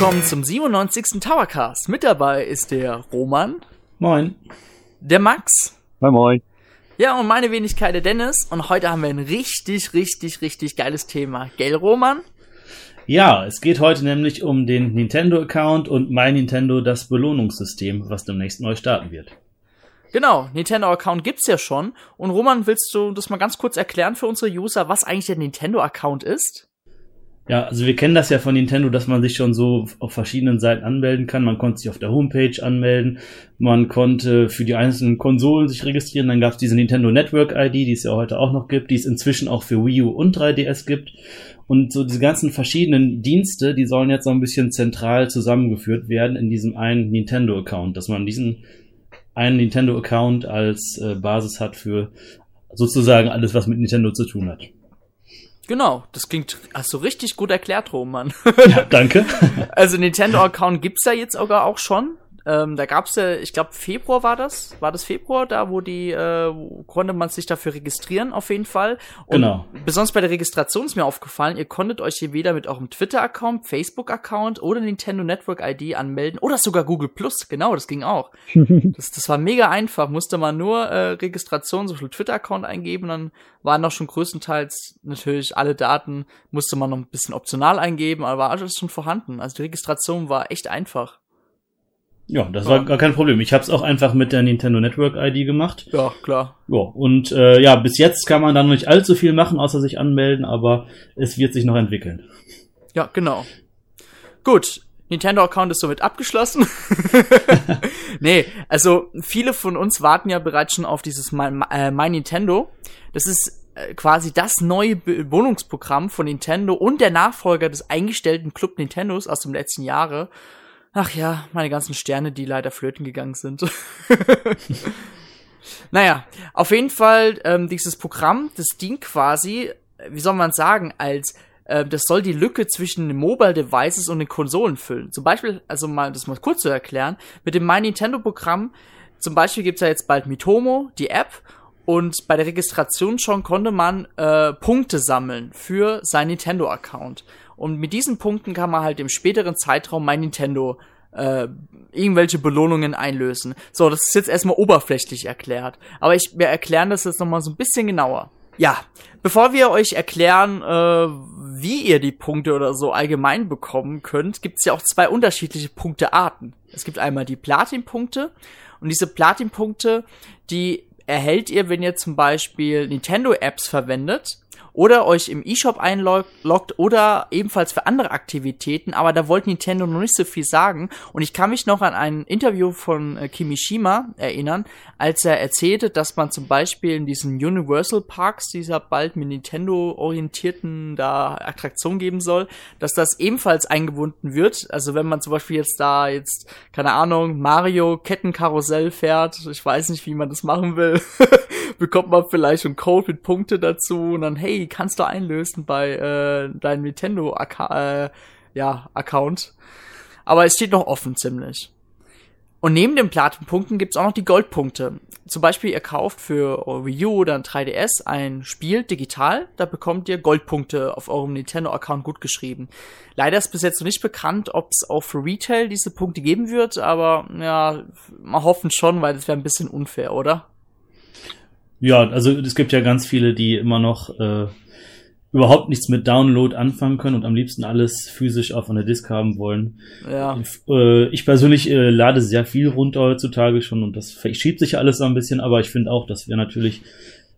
willkommen zum 97. Towercast. Mit dabei ist der Roman, Moin. der Max, Moin Moin. ja und meine Wenigkeit der Dennis. Und heute haben wir ein richtig, richtig, richtig geiles Thema. Gell, Roman? Ja, es geht heute nämlich um den Nintendo-Account und mein Nintendo, das Belohnungssystem, was demnächst neu starten wird. Genau, Nintendo-Account gibt's ja schon. Und Roman, willst du das mal ganz kurz erklären für unsere User, was eigentlich der Nintendo-Account ist? Ja, also wir kennen das ja von Nintendo, dass man sich schon so auf verschiedenen Seiten anmelden kann. Man konnte sich auf der Homepage anmelden, man konnte für die einzelnen Konsolen sich registrieren. Dann gab es diese Nintendo Network ID, die es ja heute auch noch gibt, die es inzwischen auch für Wii U und 3DS gibt. Und so diese ganzen verschiedenen Dienste, die sollen jetzt so ein bisschen zentral zusammengeführt werden in diesem einen Nintendo-Account, dass man diesen einen Nintendo-Account als äh, Basis hat für sozusagen alles, was mit Nintendo zu tun hat. Genau, das klingt, hast du richtig gut erklärt, Roman. Ja, danke. Also Nintendo-Account gibt's ja jetzt sogar auch schon. Ähm, da gab's ja, ich glaube Februar war das, war das Februar, da wo die äh, konnte man sich dafür registrieren auf jeden Fall. Und Genau. Besonders bei der Registration ist mir aufgefallen, ihr konntet euch hier weder mit eurem Twitter-Account, Facebook-Account oder Nintendo Network ID anmelden oder sogar Google Plus. Genau, das ging auch. das, das war mega einfach. Musste man nur äh, Registration, so viel Twitter-Account eingeben, dann waren noch schon größtenteils natürlich alle Daten, musste man noch ein bisschen optional eingeben, aber war alles schon vorhanden. Also die Registration war echt einfach. Ja, das war gar kein Problem. Ich habe es auch einfach mit der Nintendo Network ID gemacht. Ja, klar. Ja, und äh, ja, bis jetzt kann man da noch nicht allzu viel machen, außer sich anmelden, aber es wird sich noch entwickeln. Ja, genau. Gut, Nintendo-Account ist somit abgeschlossen. nee, also viele von uns warten ja bereits schon auf dieses My, äh, My Nintendo. Das ist äh, quasi das neue Belohnungsprogramm von Nintendo und der Nachfolger des eingestellten Club Nintendos aus dem letzten Jahre. Ach ja, meine ganzen Sterne, die leider flöten gegangen sind. naja, auf jeden Fall, ähm, dieses Programm, das dient quasi, äh, wie soll man sagen, als äh, das soll die Lücke zwischen den Mobile Devices und den Konsolen füllen. Zum Beispiel, also mal das mal kurz zu erklären, mit dem My Nintendo Programm, zum Beispiel gibt's ja jetzt bald Mitomo, die App, und bei der Registration schon konnte man äh, Punkte sammeln für sein Nintendo-Account. Und mit diesen Punkten kann man halt im späteren Zeitraum mein Nintendo äh, irgendwelche Belohnungen einlösen. So, das ist jetzt erstmal oberflächlich erklärt. Aber ich, wir erklären das jetzt nochmal so ein bisschen genauer. Ja, bevor wir euch erklären, äh, wie ihr die Punkte oder so allgemein bekommen könnt, gibt es ja auch zwei unterschiedliche Punktearten. Es gibt einmal die Platin-Punkte und diese Platin-Punkte, die erhält ihr, wenn ihr zum Beispiel Nintendo-Apps verwendet oder euch im eShop einloggt oder ebenfalls für andere Aktivitäten, aber da wollte Nintendo noch nicht so viel sagen. Und ich kann mich noch an ein Interview von äh, Kimishima erinnern, als er erzählte, dass man zum Beispiel in diesen Universal Parks, dieser bald mit Nintendo orientierten da Attraktion geben soll, dass das ebenfalls eingebunden wird. Also wenn man zum Beispiel jetzt da jetzt, keine Ahnung, Mario Kettenkarussell fährt, ich weiß nicht, wie man das machen will, bekommt man vielleicht einen Code mit Punkte dazu und dann, hey, kannst du einlösen bei äh, deinem Nintendo äh, ja, Account. Aber es steht noch offen ziemlich. Und neben den Platinpunkten gibt's auch noch die Goldpunkte. Zum Beispiel, ihr kauft für Wii U oder ein 3DS ein Spiel digital, da bekommt ihr Goldpunkte auf eurem Nintendo-Account gut geschrieben. Leider ist bis jetzt noch nicht bekannt, ob es auch für Retail diese Punkte geben wird, aber ja, mal hoffen schon, weil das wäre ein bisschen unfair, oder? Ja, also es gibt ja ganz viele, die immer noch äh, überhaupt nichts mit Download anfangen können und am liebsten alles physisch auf einer Disk haben wollen. Ja. Äh, ich persönlich äh, lade sehr viel runter heutzutage schon und das verschiebt sich alles so ein bisschen, aber ich finde auch, das wäre natürlich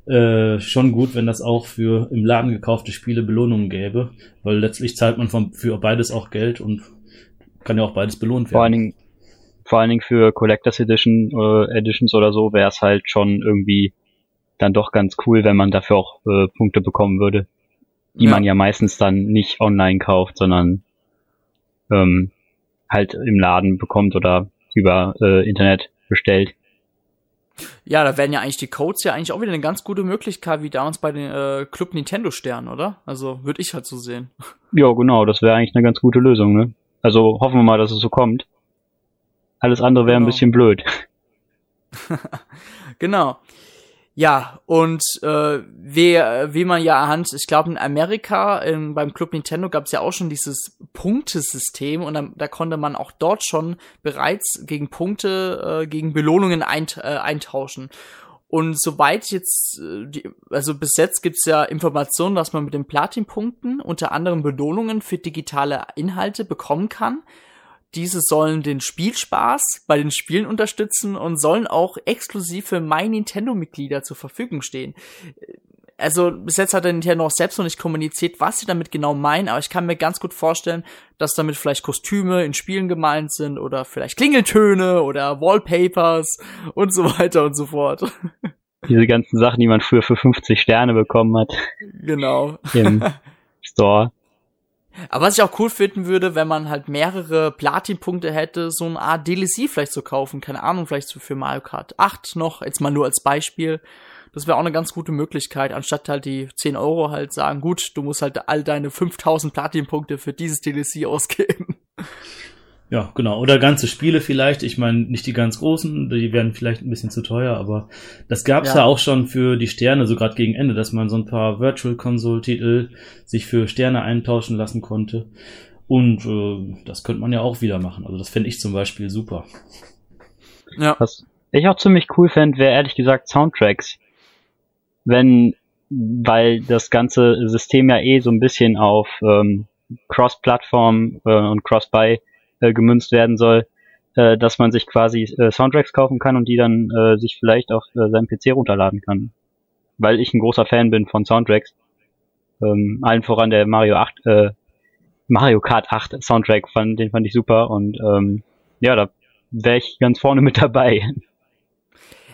äh, schon gut, wenn das auch für im Laden gekaufte Spiele Belohnungen gäbe, weil letztlich zahlt man vom, für beides auch Geld und kann ja auch beides belohnt werden. Vor allen Dingen, vor allen Dingen für Collectors Edition, äh, Editions oder so wäre es halt schon irgendwie dann doch ganz cool, wenn man dafür auch äh, Punkte bekommen würde, die Ja. man ja meistens dann nicht online kauft, sondern ähm, halt im Laden bekommt oder über äh, Internet bestellt. Ja, da wären ja eigentlich die Codes ja eigentlich auch wieder eine ganz gute Möglichkeit, wie damals bei den äh, Club Nintendo Sternen, oder? Also würde ich halt so sehen. Ja, genau, das wäre eigentlich eine ganz gute Lösung, ne? Also hoffen wir mal, dass es so kommt. Alles andere wäre ein Genau. bisschen blöd. Genau. Ja, und äh, wie, wie man ja anhand, ich glaube in Amerika in, beim Club Nintendo gab es ja auch schon dieses Punktesystem und dann, da konnte man auch dort schon bereits gegen Punkte, äh, gegen Belohnungen eint, äh, eintauschen. Und soweit jetzt, äh, die, also bis jetzt gibt's ja Informationen, dass man mit den Platin-Punkten unter anderem Belohnungen für digitale Inhalte bekommen kann. Diese sollen den Spielspaß bei den Spielen unterstützen und sollen auch exklusiv für My Nintendo-Mitglieder zur Verfügung stehen. Also bis jetzt hat der Nintendo auch selbst noch nicht kommuniziert, was sie damit genau meinen, aber ich kann mir ganz gut vorstellen, dass damit vielleicht Kostüme in Spielen gemeint sind oder vielleicht Klingeltöne oder Wallpapers und so weiter und so fort. Diese ganzen Sachen, die man früher für 50 Sterne bekommen hat. Genau. Im Store. Aber was ich auch cool finden würde, wenn man halt mehrere Platin-Punkte hätte, so eine Art DLC vielleicht zu kaufen. Keine Ahnung, vielleicht so für Mario Kart 8 noch, jetzt mal nur als Beispiel. Das wäre auch eine ganz gute Möglichkeit, anstatt halt die 10 Euro halt sagen, gut, du musst halt all deine 5000 Platin-Punkte für dieses DLC ausgeben. Ja, genau. Oder ganze Spiele vielleicht. Ich meine, nicht die ganz großen, die werden vielleicht ein bisschen zu teuer, aber das gab's ja, ja auch schon für die Sterne, so gerade gegen Ende, dass man so ein paar Virtual Console-Titel sich für Sterne eintauschen lassen konnte. Und äh, das könnte man ja auch wieder machen. Also das fände ich zum Beispiel super. Ja. Was ich auch ziemlich cool fände, wäre ehrlich gesagt Soundtracks. Wenn, weil das ganze System ja eh so ein bisschen auf ähm, Cross-Plattform äh, und Cross-Buy äh, gemünzt werden soll, äh, dass man sich quasi äh, Soundtracks kaufen kann und die dann äh, sich vielleicht auf äh, seinem PC runterladen kann. Weil ich ein großer Fan bin von Soundtracks. Ähm, allen voran der Mario 8, äh, Mario Kart 8 Soundtrack, fand, den fand ich super und ähm, ja, da wäre ich ganz vorne mit dabei.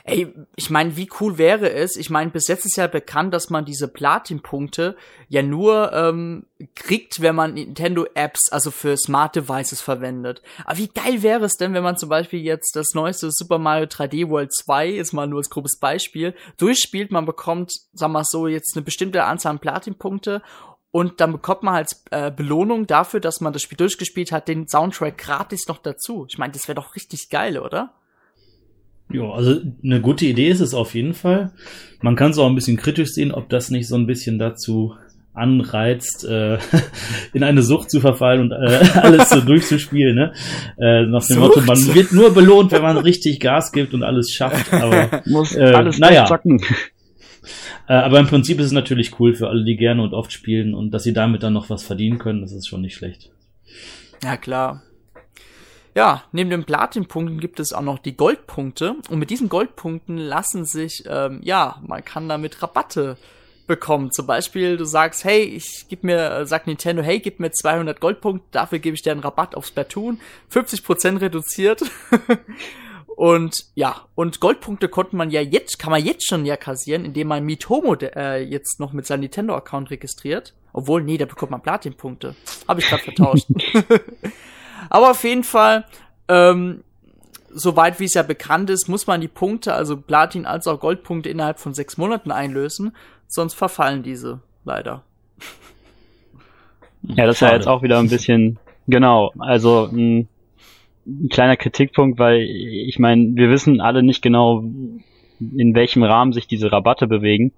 Ey, ich meine, wie cool wäre es? Ich meine, bis jetzt ist ja bekannt, dass man diese Platin-Punkte ja nur ähm, kriegt, wenn man Nintendo-Apps, also für Smart Devices verwendet. Aber wie geil wäre es denn, wenn man zum Beispiel jetzt das neueste Super Mario 3D World 2, ist mal nur als grobes Beispiel, durchspielt, man bekommt, sagen wir so, jetzt eine bestimmte Anzahl an Platin-Punkte und dann bekommt man als äh, Belohnung dafür, dass man das Spiel durchgespielt hat, den Soundtrack gratis noch dazu. Ich meine, das wäre doch richtig geil, oder? Ja, also eine gute Idee ist es auf jeden Fall. Man kann es auch ein bisschen kritisch sehen, ob das nicht so ein bisschen dazu anreizt, äh, in eine Sucht zu verfallen und äh, alles so durchzuspielen. Ne? Äh, nach dem Sucht. Motto, man wird nur belohnt, wenn man richtig Gas gibt und alles schafft. Aber Muss äh, alles naja. Äh, aber im Prinzip ist es natürlich cool für alle, die gerne und oft spielen und dass sie damit dann noch was verdienen können, das ist schon nicht schlecht. Ja, klar. Ja, neben den Platinpunkten gibt es auch noch die Goldpunkte. Und mit diesen Goldpunkten lassen sich, ähm, ja, man kann damit Rabatte bekommen. Zum Beispiel, du sagst, hey, ich gib mir, äh, sag Nintendo, hey, gib mir 200 Goldpunkte, dafür gebe ich dir einen Rabatt auf Splatoon. 50% reduziert. und ja, und Goldpunkte konnte man ja jetzt, kann man jetzt schon ja kassieren, indem man Mitomo äh, jetzt noch mit seinem Nintendo-Account registriert. Obwohl, nee, da bekommt man Platinpunkte. Habe ich gerade vertauscht. Aber auf jeden Fall, ähm, soweit wie es ja bekannt ist, muss man die Punkte, also Platin als auch Goldpunkte innerhalb von sechs Monaten einlösen, sonst verfallen diese leider. Ja, das ist ja jetzt auch wieder ein bisschen, genau, also ein, ein kleiner Kritikpunkt, weil ich meine, wir wissen alle nicht genau, in welchem Rahmen sich diese Rabatte bewegen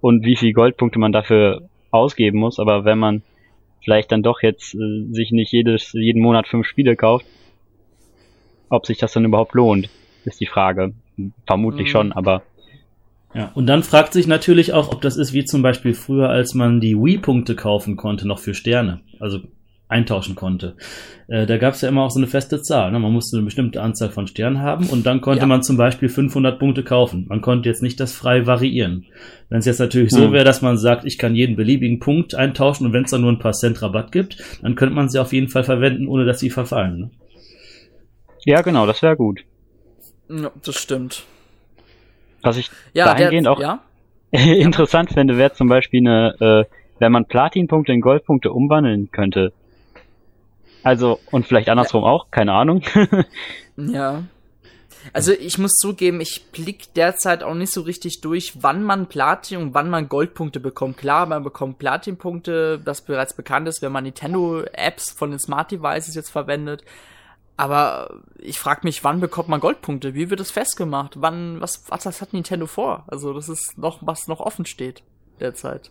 und wie viel Goldpunkte man dafür ausgeben muss, aber wenn man vielleicht dann doch jetzt äh, sich nicht jedes, jeden Monat fünf Spiele kauft, ob sich das dann überhaupt lohnt, ist die Frage. Vermutlich mhm. schon, aber. Ja, und dann fragt sich natürlich auch, ob das ist wie zum Beispiel früher, als man die Wii-Punkte kaufen konnte, noch für Sterne. Also eintauschen konnte. Äh, da gab es ja immer auch so eine feste Zahl. Ne? Man musste eine bestimmte Anzahl von Sternen haben und dann konnte ja. man zum Beispiel 500 Punkte kaufen. Man konnte jetzt nicht das frei variieren. Wenn es jetzt natürlich hm. so wäre, dass man sagt, ich kann jeden beliebigen Punkt eintauschen und wenn es dann nur ein paar Cent Rabatt gibt, dann könnte man sie auf jeden Fall verwenden, ohne dass sie verfallen. Ne? Ja, genau, das wäre gut. Ja, das stimmt. Was ich ja, dahingehend der, auch ja? interessant fände, wäre zum Beispiel eine, äh, wenn man Platinpunkte in Goldpunkte umwandeln könnte. Also, und vielleicht andersrum ja. auch, keine Ahnung. ja. Also ich muss zugeben, ich blick derzeit auch nicht so richtig durch, wann man Platin und wann man Goldpunkte bekommt. Klar, man bekommt Platinpunkte, das bereits bekannt ist, wenn man Nintendo-Apps von den Smart Devices jetzt verwendet. Aber ich frage mich, wann bekommt man Goldpunkte? Wie wird das festgemacht? Wann, was, was, was hat Nintendo vor? Also, das ist noch, was noch offen steht derzeit.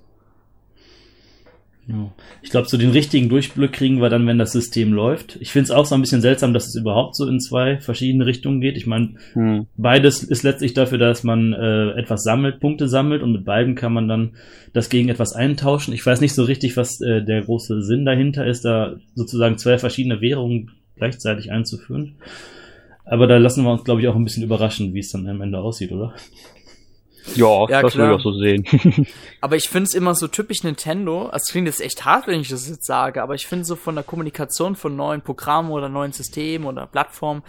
Ja. Ich glaube, so den richtigen Durchblick kriegen wir dann, wenn das System läuft. Ich finde es auch so ein bisschen seltsam, dass es überhaupt so in zwei verschiedene Richtungen geht. Ich meine, hm. beides ist letztlich dafür, dass man äh, etwas sammelt, Punkte sammelt und mit beiden kann man dann das gegen etwas eintauschen. Ich weiß nicht so richtig, was äh, der große Sinn dahinter ist, da sozusagen zwei verschiedene Währungen gleichzeitig einzuführen. Aber da lassen wir uns, glaube ich, auch ein bisschen überraschen, wie es dann am Ende aussieht, oder? Ja, ja das würde ich auch so sehen. aber ich finde es immer so typisch Nintendo. Also es klingt jetzt echt hart, wenn ich das jetzt sage, aber ich finde so von der Kommunikation von neuen Programmen oder neuen Systemen oder Plattformen,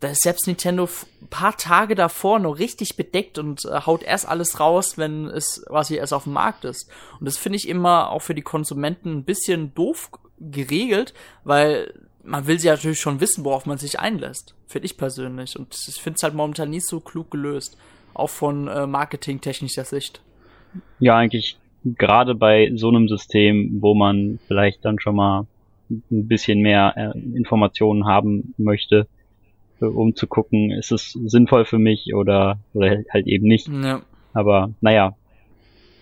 da ist selbst Nintendo ein paar Tage davor noch richtig bedeckt und äh, haut erst alles raus, wenn es quasi erst auf dem Markt ist. Und das finde ich immer auch für die Konsumenten ein bisschen doof geregelt, weil man will sie natürlich schon wissen, worauf man sich einlässt. Finde ich persönlich. Und ich finde es halt momentan nicht so klug gelöst auch von äh, marketingtechnischer Sicht. Ja, eigentlich gerade bei so einem System, wo man vielleicht dann schon mal ein bisschen mehr äh, Informationen haben möchte, äh, um zu gucken, ist es sinnvoll für mich oder, oder halt eben nicht. Ja. Aber naja,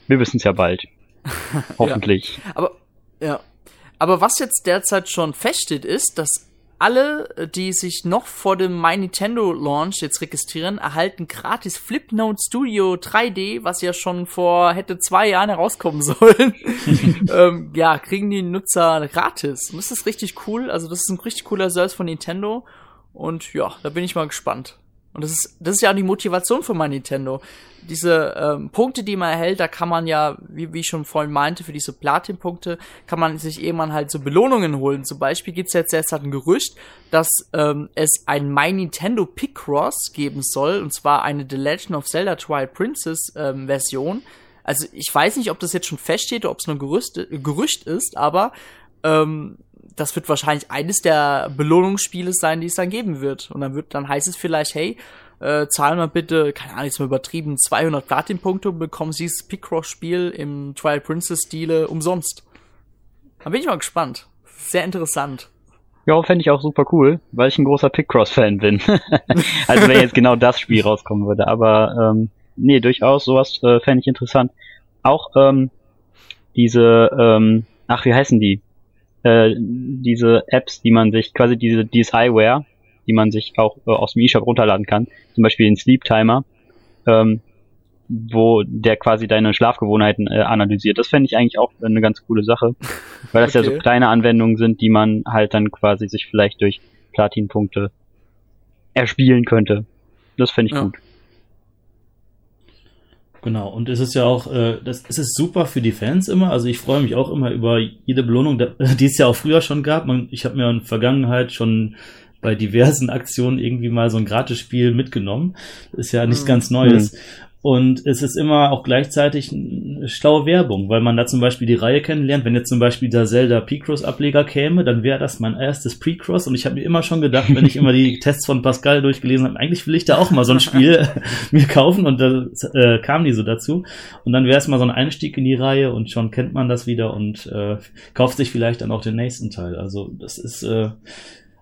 wir wissen es ja bald. Hoffentlich. Ja. Aber ja. Aber was jetzt derzeit schon feststeht, ist, dass alle, die sich noch vor dem My Nintendo Launch jetzt registrieren, erhalten gratis Flipnote Studio 3D, was ja schon vor hätte zwei Jahren herauskommen sollen. ähm, ja, kriegen die Nutzer gratis. Und das ist richtig cool. Also das ist ein richtig cooler Service von Nintendo. Und ja, da bin ich mal gespannt. Und das ist, das ist ja auch die Motivation für mein Nintendo. Diese ähm, Punkte, die man erhält, da kann man ja, wie, wie ich schon vorhin meinte, für diese Platin-Punkte, kann man sich irgendwann halt so Belohnungen holen. Zum Beispiel gibt's jetzt jetzt halt ein Gerücht, dass ähm, es ein My Nintendo Picross geben soll, und zwar eine The Legend of Zelda Twilight Princess ähm, Version. Also ich weiß nicht, ob das jetzt schon feststeht oder ob es nur Gerücht, äh, Gerücht ist, aber ähm, das wird wahrscheinlich eines der Belohnungsspiele sein, die es dann geben wird. Und dann wird, dann heißt es vielleicht, hey, äh, zahlen wir bitte, keine Ahnung, jetzt mal übertrieben, 200 Platin-Punkte und bekommen Sie das Picross-Spiel im Trial Princess-Stile umsonst. Da bin ich mal gespannt. Sehr interessant. Ja, fände ich auch super cool, weil ich ein großer Picross-Fan bin. also wenn jetzt genau das Spiel rauskommen würde. Aber ähm, nee, durchaus, sowas äh, fände ich interessant. Auch ähm, diese, ähm, ach, wie heißen die? Äh, diese Apps, die man sich, quasi diese DSiWare, die man sich auch äh, aus dem eShop runterladen kann, zum Beispiel den Sleep Timer, ähm, wo der quasi deine Schlafgewohnheiten äh, analysiert. Das fände ich eigentlich auch eine ganz coole Sache, weil das okay. ja so kleine Anwendungen sind, die man halt dann quasi sich vielleicht durch Platin-Punkte erspielen könnte. Das fände ich ja. gut. Genau, und es ist ja auch, äh, das, es ist super für die Fans immer. Also ich freue mich auch immer über jede Belohnung, die es ja auch früher schon gab. Ich habe mir in der Vergangenheit schon bei diversen Aktionen irgendwie mal so ein Gratisspiel mitgenommen. Das ist ja nichts mhm. ganz Neues. Mhm. Und es ist immer auch gleichzeitig eine schlaue Werbung, weil man da zum Beispiel die Reihe kennenlernt. Wenn jetzt zum Beispiel der Zelda P-Cross-Ableger käme, dann wäre das mein erstes Pre-Cross. Und ich habe mir immer schon gedacht, wenn ich immer die Tests von Pascal durchgelesen habe, eigentlich will ich da auch mal so ein Spiel mir kaufen. Und da äh, kam die so dazu. Und dann wäre es mal so ein Einstieg in die Reihe und schon kennt man das wieder und äh, kauft sich vielleicht dann auch den nächsten Teil. Also das ist äh,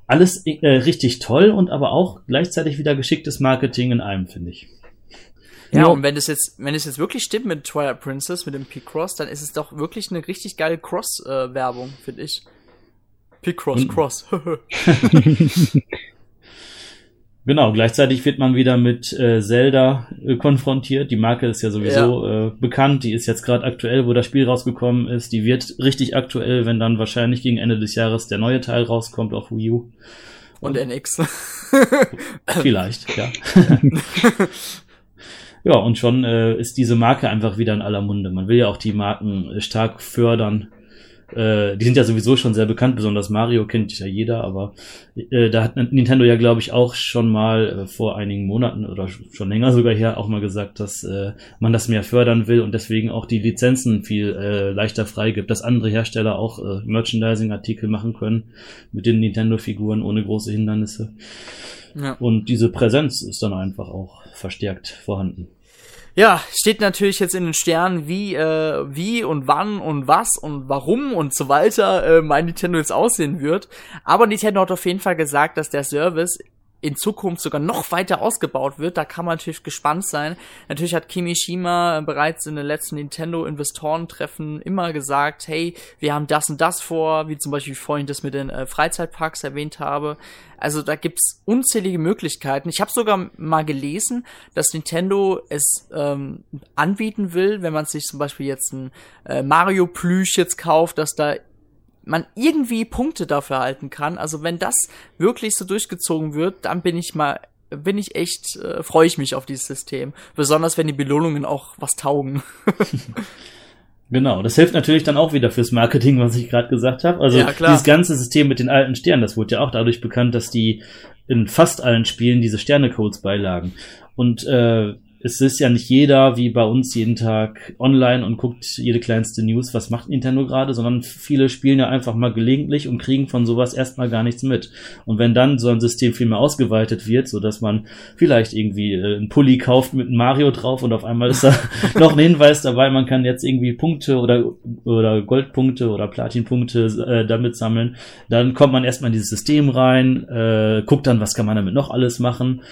alles äh, richtig toll und aber auch gleichzeitig wieder geschicktes Marketing in einem, finde ich. Ja, und wenn es jetzt, wenn es jetzt wirklich stimmt mit Twilight Princess, mit dem P-Cross, dann ist es doch wirklich eine richtig geile Cross-Werbung, äh, finde ich. P-Cross, Cross. genau, gleichzeitig wird man wieder mit äh, Zelda äh, konfrontiert. Die Marke ist ja sowieso ja. Äh, bekannt. Die ist jetzt gerade aktuell, wo das Spiel rausgekommen ist. Die wird richtig aktuell, wenn dann wahrscheinlich gegen Ende des Jahres der neue Teil rauskommt auf Wii U. Und NX. Vielleicht, ja. Ja, und schon äh, ist diese Marke einfach wieder in aller Munde. Man will ja auch die Marken äh, stark fördern. Äh, die sind ja sowieso schon sehr bekannt, besonders Mario kennt ja jeder, aber äh, da hat Nintendo ja, glaube ich, auch schon mal äh, vor einigen Monaten oder schon länger sogar her auch mal gesagt, dass äh, man das mehr fördern will und deswegen auch die Lizenzen viel äh, leichter freigibt, dass andere Hersteller auch äh, Merchandising-Artikel machen können mit den Nintendo-Figuren ohne große Hindernisse. Ja. Und diese Präsenz ist dann einfach auch verstärkt vorhanden. Ja, steht natürlich jetzt in den Sternen, wie, äh, wie und wann und was und warum und so weiter äh, mein Nintendo jetzt aussehen wird. Aber Nintendo hat auf jeden Fall gesagt, dass der Service in Zukunft sogar noch weiter ausgebaut wird. Da kann man natürlich gespannt sein. Natürlich hat Kimishima bereits in den letzten Nintendo-Investorentreffen immer gesagt, hey, wir haben das und das vor, wie zum Beispiel vorhin das mit den äh, Freizeitparks erwähnt habe. Also da gibt's unzählige Möglichkeiten. Ich habe sogar mal gelesen, dass Nintendo es ähm, anbieten will, wenn man sich zum Beispiel jetzt ein äh, Mario-Plüsch jetzt kauft, dass da man irgendwie Punkte dafür halten kann. Also wenn das wirklich so durchgezogen wird, dann bin ich mal, bin ich echt, äh, freue ich mich auf dieses System. Besonders wenn die Belohnungen auch was taugen. Genau, das hilft natürlich dann auch wieder fürs Marketing, was ich gerade gesagt habe. Also ja, dieses ganze System mit den alten Sternen, das wurde ja auch dadurch bekannt, dass die in fast allen Spielen diese Sternecodes beilagen. Und äh, es ist ja nicht jeder wie bei uns jeden Tag online und guckt jede kleinste News, was macht Nintendo gerade, sondern viele spielen ja einfach mal gelegentlich und kriegen von sowas erstmal gar nichts mit. Und wenn dann so ein System viel mehr ausgeweitet wird, so dass man vielleicht irgendwie äh, einen Pulli kauft mit einem Mario drauf und auf einmal ist da noch ein Hinweis dabei, man kann jetzt irgendwie Punkte oder, oder Goldpunkte oder Platinpunkte äh, damit sammeln, dann kommt man erstmal in dieses System rein, äh, guckt dann, was kann man damit noch alles machen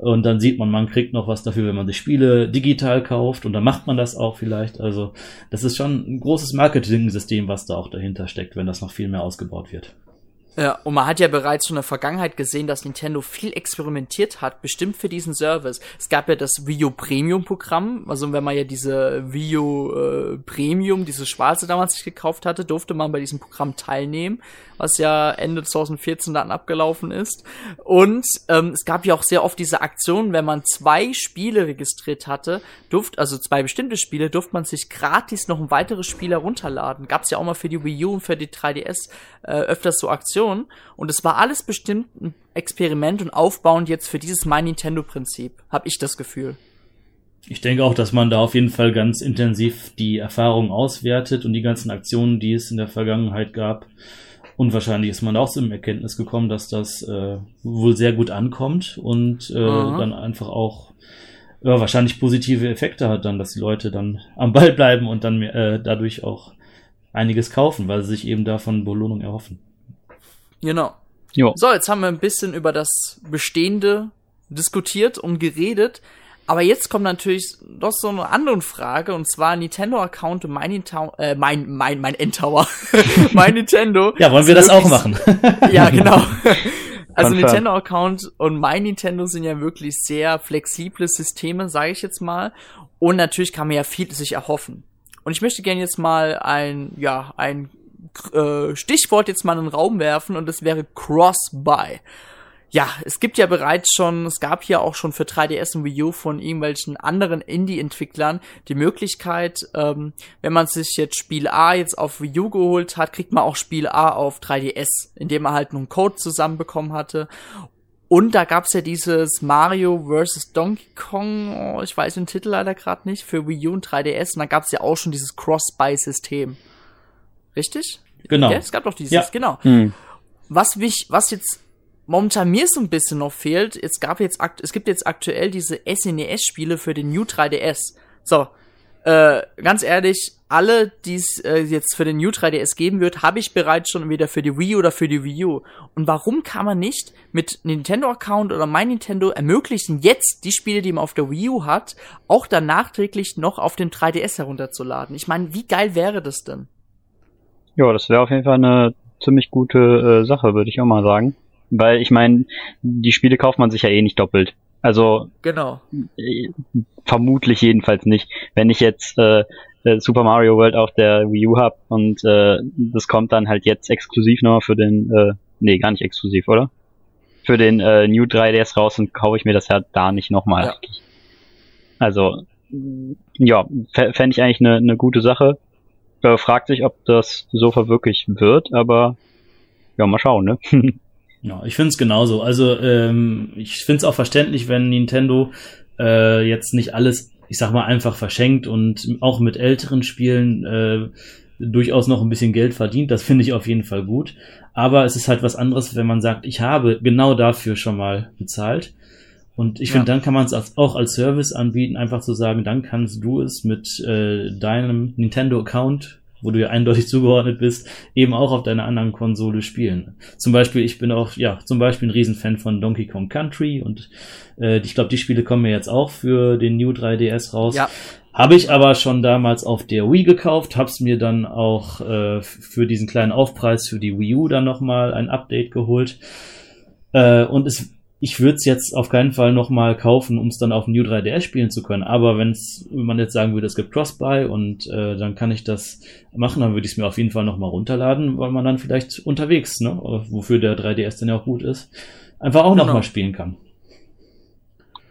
und dann sieht man, man kriegt noch was dafür, wenn man sich Spiele digital kauft. Und dann macht man das auch vielleicht. Also, das ist schon ein großes Marketing-System, was da auch dahinter steckt, wenn das noch viel mehr ausgebaut wird. Ja, und man hat ja bereits schon in der Vergangenheit gesehen, dass Nintendo viel experimentiert hat, bestimmt für diesen Service. Es gab ja das Wii U Premium Programm, also wenn man ja diese Wii U äh, Premium, diese schwarze damals sich gekauft hatte, durfte man bei diesem Programm teilnehmen, was ja Ende 2014 dann abgelaufen ist. Und ähm, es gab ja auch sehr oft diese Aktionen, wenn man zwei Spiele registriert hatte, durfte, also zwei bestimmte Spiele, durfte man sich gratis noch ein weiteres Spiel herunterladen. Gab es ja auch mal für die Wii U und für die 3DS äh, öfters so Aktionen. Und es war alles bestimmt ein Experiment und aufbauend jetzt für dieses My Nintendo-Prinzip, habe ich das Gefühl. Ich denke auch, dass man da auf jeden Fall ganz intensiv die Erfahrung auswertet und die ganzen Aktionen, die es in der Vergangenheit gab. Und wahrscheinlich ist man auch zum Erkenntnis gekommen, dass das äh, wohl sehr gut ankommt und äh, dann einfach auch ja, wahrscheinlich positive Effekte hat dann, dass die Leute dann am Ball bleiben und dann äh, dadurch auch einiges kaufen, weil sie sich eben davon Belohnung erhoffen. Genau. Jo. So, jetzt haben wir ein bisschen über das Bestehende diskutiert und geredet. Aber jetzt kommt natürlich doch so eine andere Frage, und zwar Nintendo-Account und mein, äh, mein, mein, mein Endtower. mein Nintendo. Ja, wollen wir das auch machen? ja, genau. Also Nintendo-Account und mein Nintendo sind ja wirklich sehr flexible Systeme, sage ich jetzt mal. Und natürlich kann man ja viel sich erhoffen. Und ich möchte gerne jetzt mal ein, ja, ein äh, Stichwort jetzt mal in den Raum werfen und das wäre Cross-Buy. Ja, es gibt ja bereits schon, es gab ja auch schon für 3DS und Wii U von irgendwelchen anderen Indie-Entwicklern die Möglichkeit, ähm, wenn man sich jetzt Spiel A jetzt auf Wii U geholt hat, kriegt man auch Spiel A auf 3DS, indem man halt einen Code zusammenbekommen hatte. Und da gab's ja dieses Mario vs. Donkey Kong, oh, ich weiß den Titel leider gerade nicht, für Wii U und 3DS. Und da gab's ja auch schon dieses Cross-Buy-System. Richtig? Genau. Ja, es gab doch dieses, ja. genau. Hm. Was mich, was jetzt momentan mir so ein bisschen noch fehlt, es gab jetzt, es gibt jetzt aktuell diese SNES-Spiele für den New 3DS. So, äh, ganz ehrlich, alle, die es äh, jetzt für den New 3DS geben wird, habe ich bereits schon wieder für die Wii oder für die Wii U. Und warum kann man nicht mit Nintendo-Account oder mein Nintendo ermöglichen, jetzt die Spiele, die man auf der Wii U hat, auch dann nachträglich noch auf den 3DS herunterzuladen? Ich meine, wie geil wäre das denn? Ja, das wäre auf jeden Fall eine ziemlich gute äh, Sache, würde ich auch mal sagen. Weil ich meine, die Spiele kauft man sich ja eh nicht doppelt. Also genau. Äh, vermutlich jedenfalls nicht. Wenn ich jetzt äh, äh Super Mario World auf der Wii U hab und äh, das kommt dann halt jetzt exklusiv nochmal für den, äh, nee, gar nicht exklusiv, oder? Für den äh, New 3DS raus und kaufe ich mir das ja da nicht nochmal. Ja. Also, ja, fände ich eigentlich eine ne gute Sache. Äh, fragt sich, ob das so verwirklicht wird, aber ja, mal schauen, ne? Ja, ich finde es genauso. Also ähm, ich finde es auch verständlich, wenn Nintendo äh, jetzt nicht alles, ich sag mal, einfach verschenkt und auch mit älteren Spielen äh, durchaus noch ein bisschen Geld verdient. Das finde ich auf jeden Fall gut. Aber es ist halt was anderes, wenn man sagt, ich habe genau dafür schon mal bezahlt Und ich finde, dann kann man es auch als Service anbieten, einfach zu sagen, dann kannst du es mit äh, deinem Nintendo-Account wo du ja eindeutig zugeordnet bist, eben auch auf deiner anderen Konsole spielen. Zum Beispiel, ich bin auch, ja, zum Beispiel ein Riesenfan von Donkey Kong Country und äh, ich glaube, die Spiele kommen mir jetzt auch für den New 3DS raus. Ja. Habe ich aber schon damals auf der Wii gekauft, hab's mir dann auch äh, für diesen kleinen Aufpreis für die Wii U dann nochmal ein Update geholt. Äh, und es ich würde es jetzt auf keinen Fall nochmal kaufen, um es dann auf dem New 3DS spielen zu können. Aber wenn's, wenn man jetzt sagen würde, es gibt Cross-Buy und äh, dann kann ich das machen, dann würde ich es mir auf jeden Fall nochmal runterladen, weil man dann vielleicht unterwegs, ne, wofür der 3DS dann ja auch gut ist, einfach auch genau. nochmal spielen kann.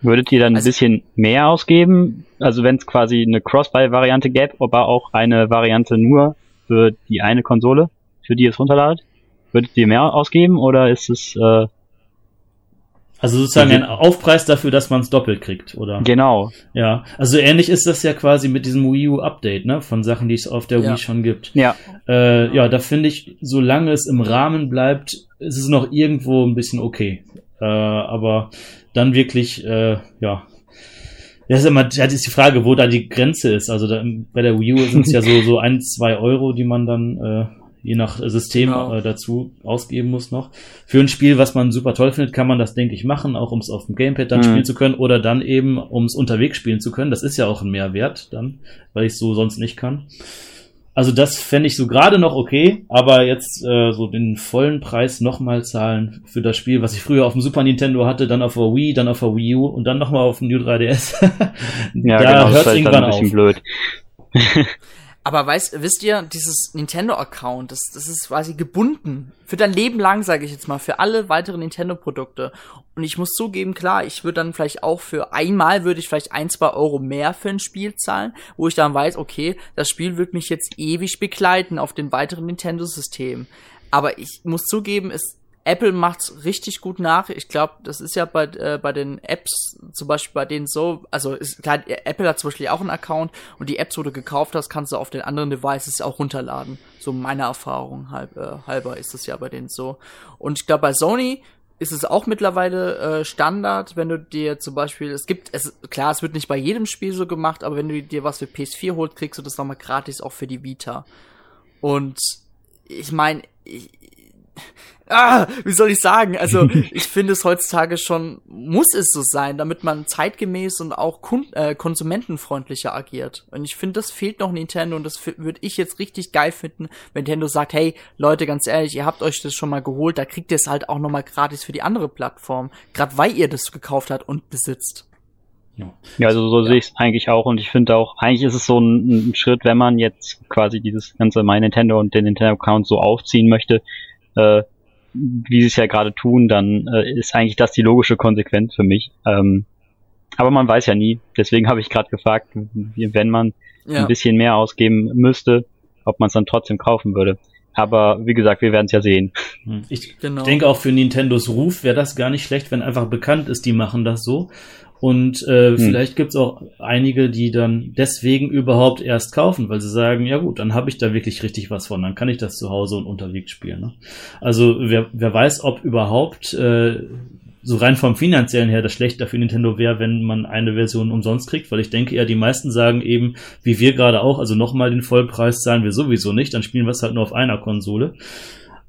Würdet ihr dann also, ein bisschen mehr ausgeben? Also wenn es quasi eine Cross-Buy-Variante gäbe, aber auch eine Variante nur für die eine Konsole, für die es runterladet? Würdet ihr mehr ausgeben oder ist es äh, also sozusagen ein Aufpreis dafür, dass man es doppelt kriegt, oder? Genau. Ja, also ähnlich ist das ja quasi mit diesem Wii U Update, ne? Von Sachen, die es auf der ja. Wii schon gibt. Ja. Äh, ja, da finde ich, solange es im Rahmen bleibt, ist es noch irgendwo ein bisschen okay. Äh, aber dann wirklich, äh, ja. Das ist immer, das ist die Frage, wo da die Grenze ist. Also da, bei der Wii U sind es ja so, so ein, zwei Euro, die man dann äh, je nach System genau. äh, dazu ausgeben muss noch. Für ein Spiel, was man super toll findet, kann man das, denke ich, machen, auch um es auf dem Gamepad dann mhm. spielen zu können oder dann eben, um es unterwegs spielen zu können. Das ist ja auch ein Mehrwert dann, weil ich es so sonst nicht kann. Also das fände ich so gerade noch okay, aber jetzt äh, so den vollen Preis nochmal zahlen für das Spiel, was ich früher auf dem Super Nintendo hatte, dann auf der Wii, dann auf der Wii U und dann nochmal auf dem New 3DS. ja, da genau, hört es irgendwann ein bisschen auf. blöd. Aber weißt, wisst ihr, dieses Nintendo-Account, das, das ist quasi gebunden. Für dein Leben lang, sage ich jetzt mal, für alle weiteren Nintendo-Produkte. Und ich muss zugeben, klar, ich würde dann vielleicht auch für einmal würde ich vielleicht ein, zwei Euro mehr für ein Spiel zahlen, wo ich dann weiß, okay, das Spiel wird mich jetzt ewig begleiten auf den weiteren Nintendo-Systemen. Aber ich muss zugeben, es Apple macht's richtig gut nach. Ich glaube, das ist ja bei, äh, bei den Apps zum Beispiel bei denen so, also ist, klar, Apple hat zum Beispiel auch einen Account und die Apps, wo du gekauft hast, kannst du auf den anderen Devices auch runterladen. So meiner Erfahrung halb, äh, halber ist es ja bei denen so. Und ich glaube, bei Sony ist es auch mittlerweile äh, Standard, wenn du dir zum Beispiel, es gibt, es klar, es wird nicht bei jedem Spiel so gemacht, aber wenn du dir was für PS4 holst, kriegst du das nochmal gratis auch für die Vita. Und ich meine, ich, ah, wie soll ich sagen? Also ich finde es heutzutage schon, muss es so sein, damit man zeitgemäß und auch Kund äh, konsumentenfreundlicher agiert. Und ich finde, das fehlt noch Nintendo und das würde ich jetzt richtig geil finden, wenn Nintendo sagt, hey, Leute, ganz ehrlich, ihr habt euch das schon mal geholt, da kriegt ihr es halt auch nochmal gratis für die andere Plattform. Gerade weil ihr das gekauft habt und besitzt. Ja, also so ja. sehe ich es eigentlich auch und ich finde auch, eigentlich ist es so ein, ein, Schritt, wenn man jetzt quasi dieses ganze My Nintendo und den Nintendo-Account so aufziehen möchte, äh, wie sie es ja gerade tun, dann äh, ist eigentlich das die logische Konsequenz für mich. Ähm, aber man weiß ja nie. Deswegen habe ich gerade gefragt, wenn man ja. ein bisschen mehr ausgeben müsste, ob man es dann trotzdem kaufen würde. Aber wie gesagt, wir werden es ja sehen. Hm. Ich genau. denke auch für Nintendos Ruf wäre das gar nicht schlecht, wenn einfach bekannt ist, die machen das so. Und äh, hm. vielleicht gibt's auch einige, die dann deswegen überhaupt erst kaufen, weil sie sagen, ja gut, dann habe ich da wirklich richtig was von, dann kann ich das zu Hause und unterwegs spielen. Ne? Also wer, wer weiß, ob überhaupt äh, so rein vom finanziellen her das schlechter für Nintendo wäre, wenn man eine Version umsonst kriegt, weil ich denke eher, die meisten sagen eben, wie wir gerade auch, also nochmal den Vollpreis zahlen wir sowieso nicht, dann spielen wir es halt nur auf einer Konsole.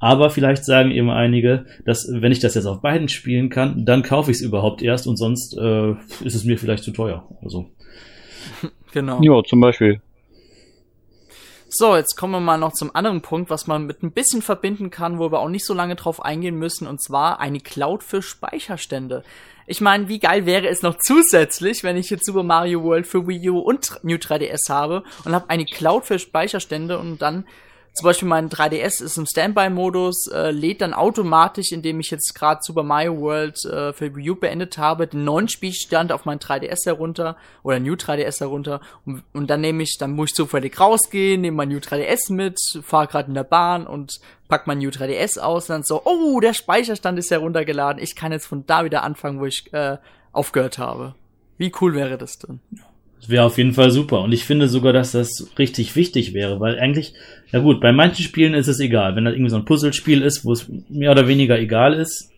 Aber vielleicht sagen eben einige, dass wenn ich das jetzt auf beiden spielen kann, dann kaufe ich es überhaupt erst und sonst äh, ist es mir vielleicht zu teuer. Also. Genau. Ja, zum Beispiel. So, jetzt kommen wir mal noch zum anderen Punkt, was man mit ein bisschen verbinden kann, wo wir auch nicht so lange drauf eingehen müssen, und zwar eine Cloud für Speicherstände. Ich meine, wie geil wäre es noch zusätzlich, wenn ich jetzt Super Mario World für Wii U und New 3DS habe und habe eine Cloud für Speicherstände und dann zum Beispiel mein 3DS ist im Standby-Modus, äh, lädt dann automatisch, indem ich jetzt gerade Super Mario World äh, für Wii U beendet habe, den neuen Spielstand auf mein 3DS herunter oder New 3DS herunter und, und dann nehme ich, dann muss ich zufällig rausgehen, nehme mein New 3DS mit, fahre gerade in der Bahn und pack mein New 3DS aus und dann so, oh, der Speicherstand ist heruntergeladen, ich kann jetzt von da wieder anfangen, wo ich äh, aufgehört habe. Wie cool wäre das denn? Das wäre auf jeden Fall super. Und ich finde sogar, dass das richtig wichtig wäre, weil eigentlich, ja gut, bei manchen Spielen ist es egal. Wenn das irgendwie so ein Puzzlespiel ist, wo es mehr oder weniger egal ist,